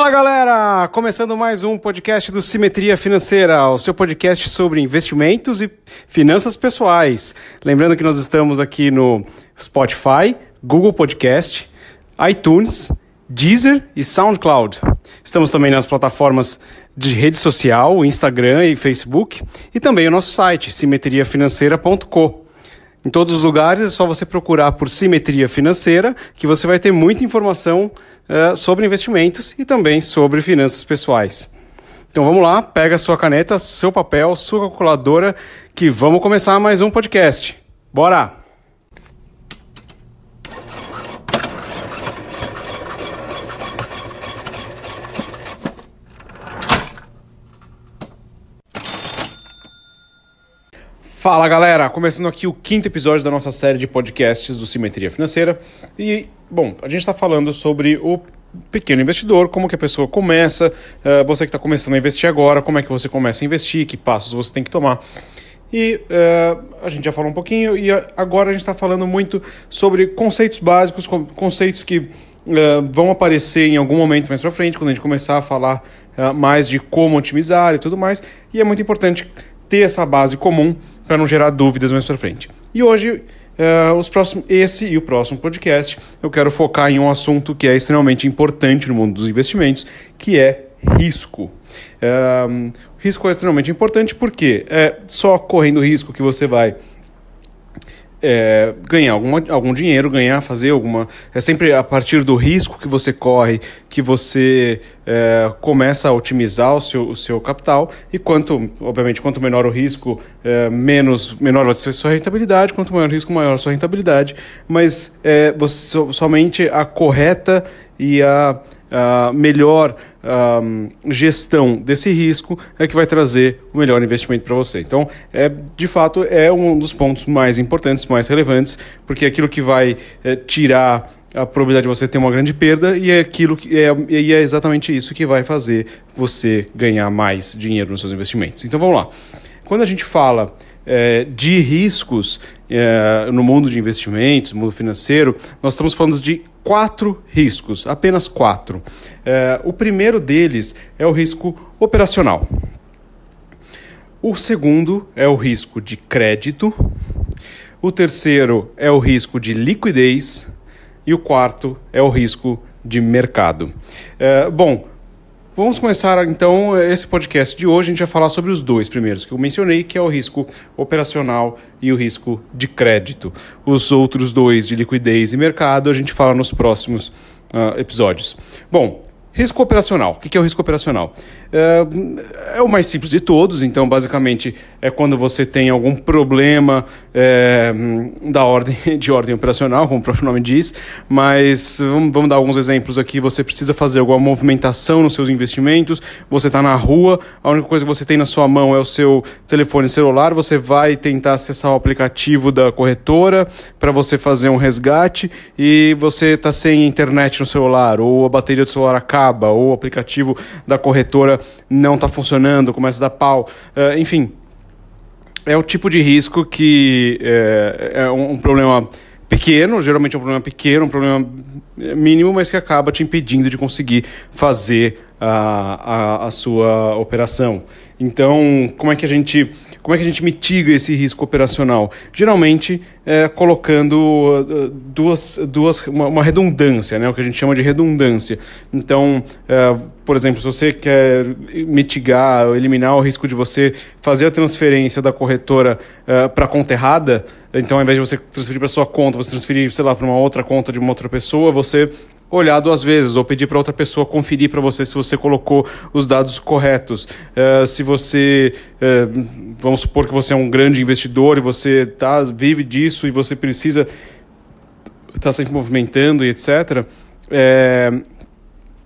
Fala galera! Começando mais um podcast do Simetria Financeira, o seu podcast sobre investimentos e finanças pessoais. Lembrando que nós estamos aqui no Spotify, Google Podcast, iTunes, Deezer e SoundCloud. Estamos também nas plataformas de rede social, Instagram e Facebook, e também o nosso site, simetriafinanceira.com. Em todos os lugares é só você procurar por simetria financeira, que você vai ter muita informação uh, sobre investimentos e também sobre finanças pessoais. Então vamos lá, pega sua caneta, seu papel, sua calculadora, que vamos começar mais um podcast. Bora! Fala galera, começando aqui o quinto episódio da nossa série de podcasts do Simetria Financeira. E, bom, a gente está falando sobre o pequeno investidor, como que a pessoa começa, uh, você que está começando a investir agora, como é que você começa a investir, que passos você tem que tomar. E uh, a gente já falou um pouquinho, e agora a gente está falando muito sobre conceitos básicos, conceitos que uh, vão aparecer em algum momento mais para frente, quando a gente começar a falar mais de como otimizar e tudo mais. E é muito importante ter essa base comum para não gerar dúvidas mais para frente. E hoje, uh, os próximos, esse e o próximo podcast, eu quero focar em um assunto que é extremamente importante no mundo dos investimentos, que é risco. Uh, risco é extremamente importante porque é só correndo risco que você vai é, ganhar alguma, algum dinheiro, ganhar, fazer alguma. É sempre a partir do risco que você corre que você é, começa a otimizar o seu, o seu capital. E quanto, obviamente, quanto menor o risco, é, menos menor vai ser a sua rentabilidade. Quanto maior o risco, maior a sua rentabilidade. Mas é, você, somente a correta e a uh, melhor gestão desse risco é que vai trazer o melhor investimento para você. Então, é, de fato, é um dos pontos mais importantes, mais relevantes, porque é aquilo que vai é, tirar a probabilidade de você ter uma grande perda e é aquilo que é, e é exatamente isso que vai fazer você ganhar mais dinheiro nos seus investimentos. Então vamos lá. Quando a gente fala é, de riscos é, no mundo de investimentos, no mundo financeiro, nós estamos falando de quatro riscos, apenas quatro. É, o primeiro deles é o risco operacional. O segundo é o risco de crédito. O terceiro é o risco de liquidez. E o quarto é o risco de mercado. É, bom, Vamos começar então esse podcast de hoje. A gente vai falar sobre os dois primeiros que eu mencionei, que é o risco operacional e o risco de crédito. Os outros dois, de liquidez e mercado, a gente fala nos próximos uh, episódios. Bom, Risco operacional. O que é o risco operacional? É, é, o mais simples de todos, então, basicamente, é quando você tem algum problema é, da ordem, de ordem operacional, como o próprio nome diz, mas vamos, vamos dar alguns exemplos aqui. Você precisa fazer alguma movimentação nos seus investimentos, você está na rua, a única coisa que você tem na sua mão é o seu telefone celular, você vai tentar acessar o aplicativo da corretora para você fazer um resgate e você está sem internet no celular, ou a bateria do celular acaba ou o aplicativo da corretora não está funcionando, começa a dar pau, uh, enfim. É o tipo de risco que é, é um, problema pequeno, geralmente é um problema pequeno, um problema mínimo, mas que acaba te impedindo de conseguir fazer a, a, a sua operação. Então, como é que a gente como é que a gente mitiga esse risco operacional? Geralmente é, colocando uh, duas, duas uma, uma, redundância, né? o que a gente chama de redundância. Então, é, por exemplo, se você quer mitigar, eliminar o risco de você fazer a transferência da corretora é, para a conta errada, então ao invés de você transferir para sua conta, você transferir, sei lá, para uma outra conta de uma outra pessoa, você olhar duas vezes ou pedir para outra pessoa conferir para você se você colocou os dados corretos. Uh, se você, uh, vamos supor que você é um grande investidor e você tá, vive disso e você precisa estar tá sempre movimentando e etc. É,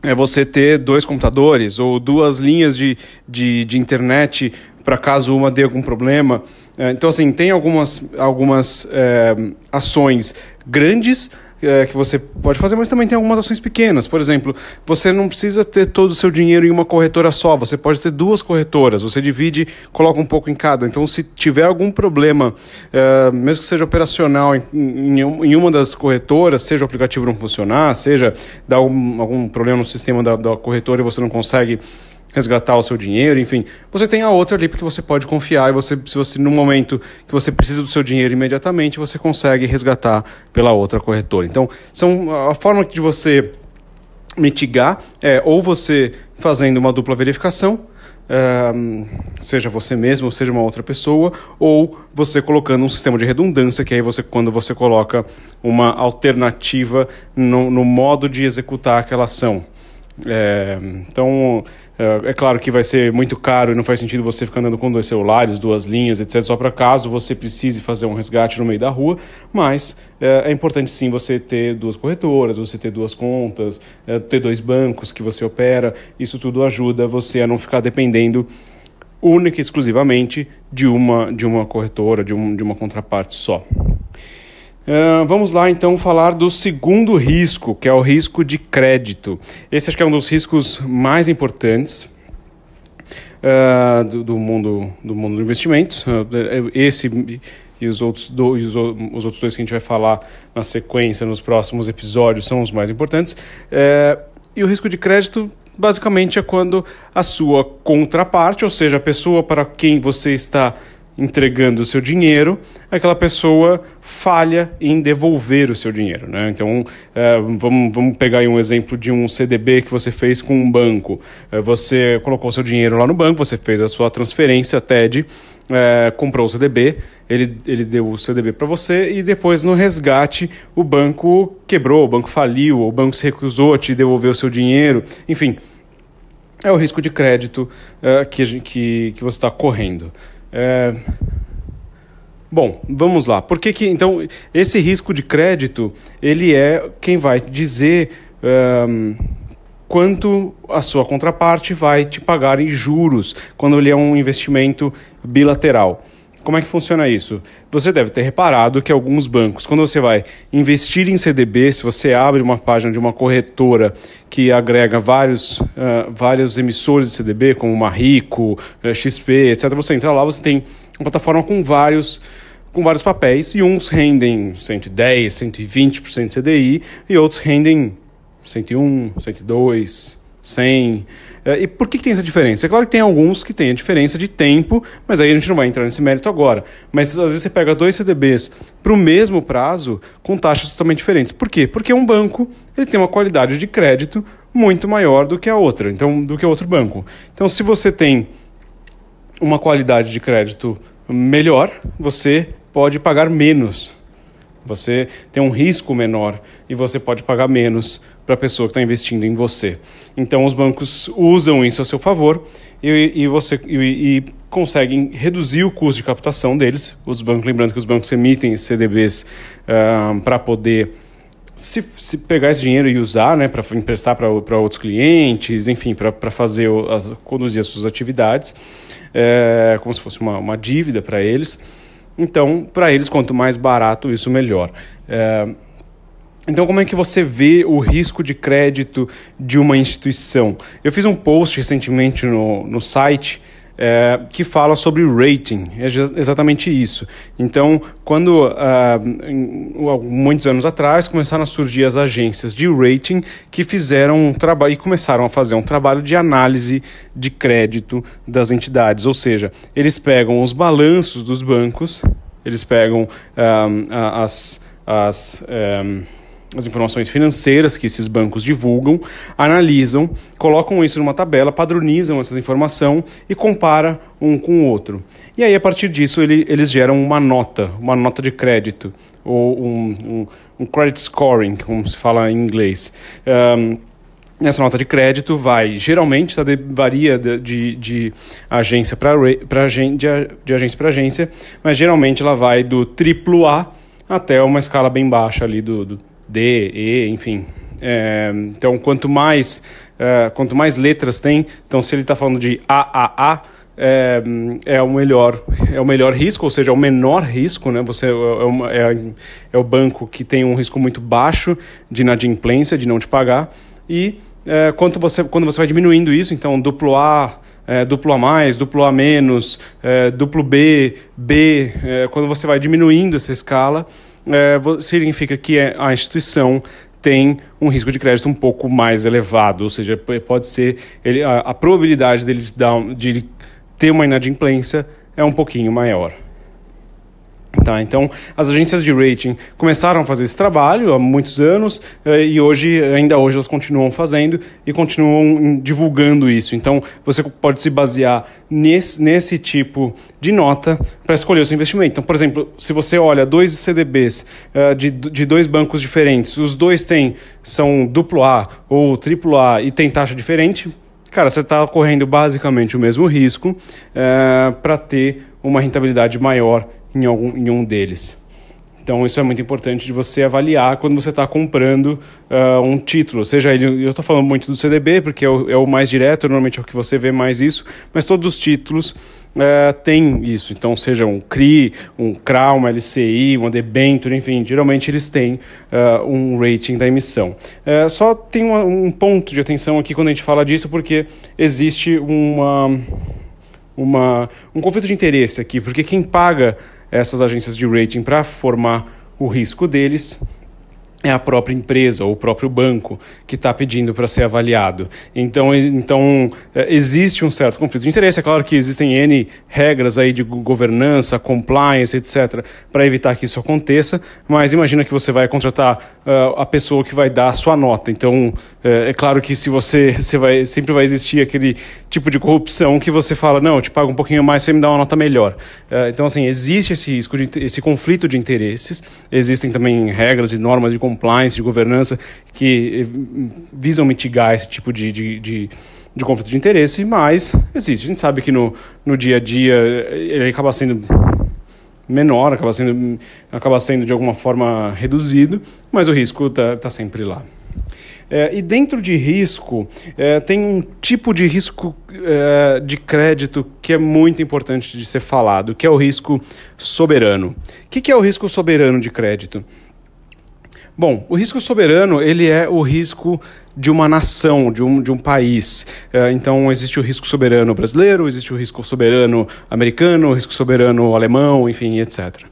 é você ter dois computadores ou duas linhas de, de, de internet para caso uma dê algum problema. Então, assim, tem algumas, algumas é, ações grandes é, que você pode fazer, mas também tem algumas ações pequenas. Por exemplo, você não precisa ter todo o seu dinheiro em uma corretora só, você pode ter duas corretoras, você divide, coloca um pouco em cada. Então, se tiver algum problema, é, mesmo que seja operacional em, em, em, uma das corretoras, seja o aplicativo não funcionar, seja dar algum, problema no sistema da, da corretora e você não consegue resgatar o seu dinheiro, enfim, você tem a outra ali porque você pode confiar e você, se você no momento que você precisa do seu dinheiro imediatamente, você consegue resgatar pela outra corretora. Então, são a forma de você mitigar é ou você fazendo uma dupla verificação, é, seja você mesmo, seja uma outra pessoa, ou você colocando um sistema de redundância, que aí você quando você coloca uma alternativa no, no modo de executar aquela ação. É, então, é, é, claro que vai ser muito caro e não faz sentido você ficar andando com dois celulares, duas linhas, etc., só para caso você precise fazer um resgate no meio da rua, mas é, é importante sim você ter duas corretoras, você ter duas contas, é, ter dois bancos que você opera, isso tudo ajuda você a não ficar dependendo única e exclusivamente de uma, de uma corretora, de, um, de uma contraparte só. Vamos lá então falar do segundo risco, que é o risco de crédito. Esse acho que é um dos riscos mais importantes uh, do, do, mundo do mundo do investimentos. Uh, esse e os outros dois, os outros dois que a gente vai falar na sequência nos próximos episódios são os mais importantes. e o risco de crédito basicamente é quando a sua contraparte, ou seja, a pessoa para quem você está entregando o seu dinheiro, aquela pessoa falha em devolver o seu dinheiro. Né? Então, é, vamos, vamos pegar um exemplo de um CDB que você fez com um banco. É, você colocou o seu dinheiro lá no banco, você fez a sua transferência TED, é, comprou o CDB, ele, ele deu o CDB para você e depois no resgate o banco quebrou, o banco faliu, o banco se recusou a te devolver o seu dinheiro, enfim. É o risco de crédito que, que, que você está correndo. É... Bom, vamos lá. Por que, que então esse risco de crédito ele é quem vai dizer um, quanto a sua contraparte vai te pagar em juros quando ele é um investimento bilateral. Como é que funciona isso? Você deve ter reparado que alguns bancos, quando você vai investir em CDB, se você abre uma página de uma corretora que agrega vários, uh, vários emissores de CDB, como uma Rico, uh, XP, etc., você entra lá, você tem uma plataforma com vários com vários papéis e uns rendem 110, 120% CDI e outros rendem 101, 102, 100. É, e por que, que tem essa diferença? É claro que tem alguns que tem a diferença de tempo, mas aí a gente não vai entrar nesse mérito agora. Mas às vezes você pega dois CDBs para o mesmo prazo com taxas totalmente diferentes. Por quê? Porque um banco ele tem uma qualidade de crédito muito maior do que a outra, então do que outro banco. Então se você tem uma qualidade de crédito melhor, você pode pagar menos. Você tem um risco menor e você pode pagar menos para a pessoa que está investindo em você. Então, os bancos usam isso a seu favor e, e você e, e, conseguem reduzir o custo de captação deles. Os bancos, lembrando que os bancos emitem CDBs uh, para poder se, se, pegar esse dinheiro e usar, né, para emprestar para outros clientes, enfim, para fazer as, conduzir as suas atividades, é, como se fosse uma, uma dívida para eles. Então, para eles, quanto mais barato, isso melhor. É, então, como é que você vê o risco de crédito de uma instituição? Eu fiz um post recentemente no, no site é, que fala sobre rating, é exatamente isso. Então, quando em, muitos anos atrás começaram a surgir as agências de rating que fizeram um trabalho e começaram a fazer um trabalho de análise de crédito das entidades, ou seja, eles pegam os balanços dos bancos, eles pegam ah, as, as um, as informações financeiras que esses bancos divulgam, analisam, colocam isso numa tabela, padronizam essa informação e compara um com o outro. E aí, a partir disso, ele, eles geram uma nota, uma nota de crédito, ou um, um, um credit scoring, como se fala em inglês. Um, essa nota de crédito vai, geralmente, tá, varia de, de, de agência para de, de agência para agência, mas geralmente ela vai do triplo A até uma escala bem baixa ali do, do D, E, enfim. É, então, quanto mais, é, quanto mais letras tem, então se ele está falando de AAA, é, é, o melhor é o melhor risco, ou seja, é o menor risco, né? Você é, uma, é, é, o banco que tem um risco muito baixo de inadimplência, de não te pagar, e é, quanto você, quando você vai diminuindo isso, então duplo A, é, duplo A mais, duplo A menos, é, duplo B, B, é, quando você vai diminuindo essa escala, é, significa que a instituição tem um risco de crédito um pouco mais elevado, ou seja, pode ser ele, a, a probabilidade dele de, dar, de ter uma inadimplência é um pouquinho maior. Tá, então, as agências de rating começaram a fazer esse trabalho há muitos anos eh, e hoje, ainda hoje, elas continuam fazendo e continuam divulgando isso. Então, você pode se basear nesse, nesse tipo de nota para escolher o seu investimento. Então, por exemplo, se você olha dois CDBs uh, de, de dois bancos diferentes, os dois têm, são duplo A ou triplo A e tem taxa diferente, cara, você está correndo basicamente o mesmo risco uh, eh, para ter uma rentabilidade maior em, algum, em um deles. Então, isso é muito importante de você avaliar quando você está comprando uh, um título. Seja ele, eu estou falando muito do CDB, porque é o, é o, mais direto, normalmente é o que você vê mais isso, mas todos os títulos uh, têm isso. Então, seja um CRI, um CRA, uma LCI, uma debenture, enfim, geralmente eles têm uh, um rating da emissão. só tem uma, um ponto de atenção aqui quando a gente fala disso, porque existe uma, uma, um conflito de interesse aqui, porque quem paga essas agências de rating para formar o risco deles é a própria empresa ou o próprio banco que está pedindo para ser avaliado. Então, então, é, existe um certo conflito de interesse. É claro que existem N regras aí de governança, compliance, etc., para evitar que isso aconteça, mas imagina que você vai contratar uh, a pessoa que vai dar a sua nota. Então, é, é claro que se você, você vai, sempre vai existir aquele tipo de corrupção que você fala, não, eu te pago um pouquinho mais, você me dá uma nota melhor. Uh, então, assim, existe esse risco, de, esse conflito de interesses. Existem também regras e normas de compliance compliance, de governança, que visam mitigar esse tipo de, de, de, de conflito de interesse, mas existe. A gente sabe que no, no dia a dia ele acaba sendo menor, acaba sendo, acaba sendo de alguma forma reduzido, mas o risco está tá sempre lá. É, e dentro de risco, é, tem um tipo de risco é, de crédito que é muito importante de ser falado, que é o risco soberano. O que, que é o risco soberano de crédito? Bom, o risco soberano ele é o risco de uma nação, de um, de um país. É, então, existe o risco soberano brasileiro, existe o risco soberano americano, o risco soberano alemão, enfim, etc.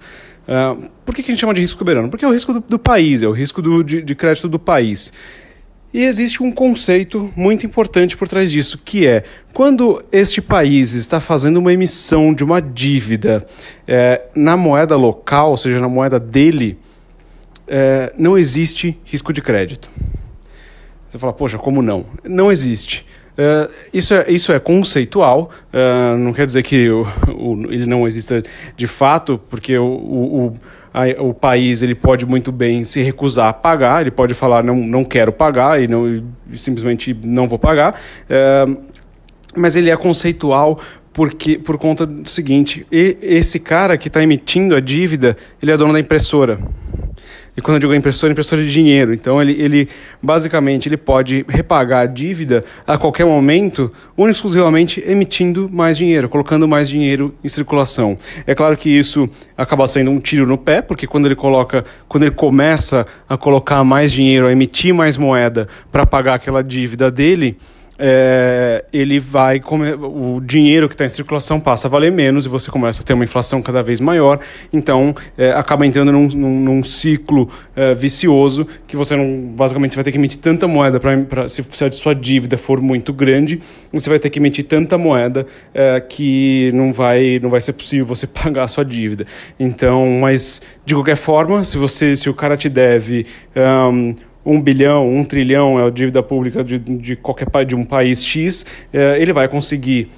É, por que, que a gente chama de risco soberano? Porque é o risco do, do país, é o risco do, de, de crédito do país. E existe um conceito muito importante por trás disso, que é quando este país está fazendo uma emissão de uma dívida é, na moeda local, ou seja, na moeda dele, é, não existe risco de crédito. Você fala, poxa, como não? Não existe. Uh, isso, é, isso é conceitual, uh, não quer dizer que o, o, ele não exista de fato, porque o, o, a, o país ele pode muito bem se recusar a pagar, ele pode falar não, não quero pagar e, não, e simplesmente não vou pagar, uh, mas ele é conceitual porque por conta do seguinte, esse cara que está emitindo a dívida, ele é dono da impressora. E quando eu digo impressora, impressora de dinheiro. Então ele, ele basicamente ele pode repagar a dívida a qualquer momento, único exclusivamente emitindo mais dinheiro, colocando mais dinheiro em circulação. É claro que isso acaba sendo um tiro no pé, porque quando ele coloca, quando ele começa a colocar mais dinheiro, a emitir mais moeda para pagar aquela dívida dele, é, ele vai o dinheiro que está em circulação passa a valer menos e você começa a ter uma inflação cada vez maior, então é, acaba entrando num, num, num ciclo é, vicioso que você não basicamente vai ter que emitir tanta moeda para se, se, a sua dívida for muito grande, você vai ter que emitir tanta moeda é, que não vai não vai ser possível você pagar a sua dívida. Então, mas de qualquer forma, se você se o cara te deve um, um bilhão, um trilhão é a dívida pública de, de qualquer de um país X, é, ele vai conseguir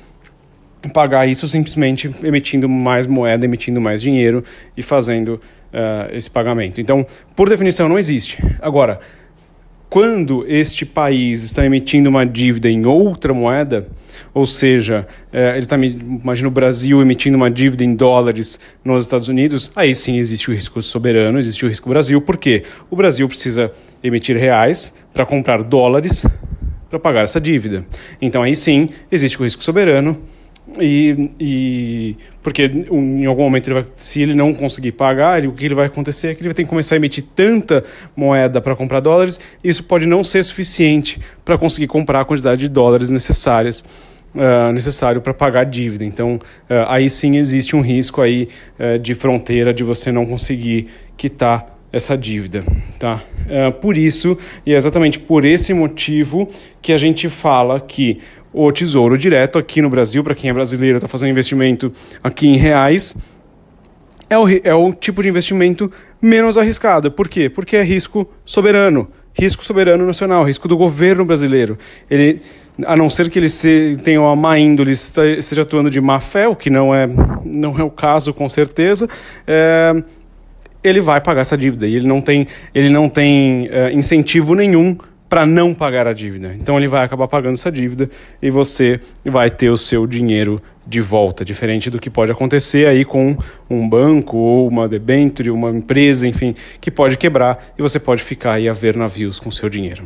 pagar isso simplesmente emitindo mais moeda, emitindo mais dinheiro e fazendo uh, esse pagamento. Então, por definição, não existe. Agora, quando este país está emitindo uma dívida em outra moeda, ou seja, é, ele está, imagina o Brasil emitindo uma dívida em dólares nos Estados Unidos, aí sim existe o risco soberano, existe o risco Brasil, por quê? O Brasil precisa emitir reais para comprar dólares para pagar essa dívida. Então aí sim existe o risco soberano E, e porque em algum momento ele vai, se ele não conseguir pagar, o que ele vai acontecer é que ele vai ter que começar a emitir tanta moeda para comprar dólares, isso pode não ser suficiente para conseguir comprar a quantidade de dólares necessárias. Uh, necessário para pagar a dívida. Então, uh, aí sim existe um risco aí uh, de fronteira de você não conseguir quitar essa dívida, tá? por isso e é exatamente por esse motivo que a gente fala que o Tesouro Direto aqui no Brasil, para quem é brasileiro, está fazendo investimento aqui em reais, é o, é o tipo de investimento menos arriscado. Por quê? Porque é risco soberano, risco soberano nacional, risco do governo brasileiro. Ele, a não ser que ele se, tenha uma má índole, esteja atuando de má fé, o que não é, não é o caso com certeza, é, ele vai pagar essa dívida e ele não tem, ele não tem é, incentivo nenhum para não pagar a dívida. Então ele vai acabar pagando essa dívida e você vai ter o seu dinheiro de volta, diferente do que pode acontecer aí com um banco ou uma debenture, uma empresa, enfim, que pode quebrar e você pode ficar aí a ver navios com seu dinheiro.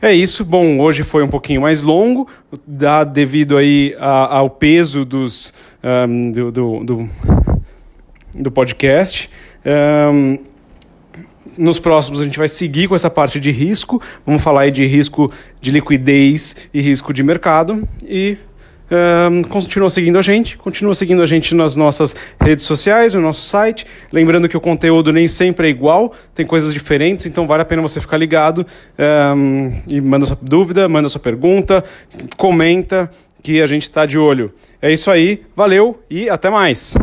É isso. Bom, hoje foi um pouquinho mais longo, dá devido aí a, ao peso dos um, do, do, do, do podcast. Um, nos próximos a gente vai seguir com essa parte de risco. Vamos falar aí de risco de liquidez e risco de mercado. E um, continua seguindo a gente, continua seguindo a gente nas nossas redes sociais, no nosso site. Lembrando que o conteúdo nem sempre é igual, tem coisas diferentes, então vale a pena você ficar ligado um, e manda sua dúvida, manda sua pergunta, comenta que a gente está de olho. É isso aí, valeu e até mais!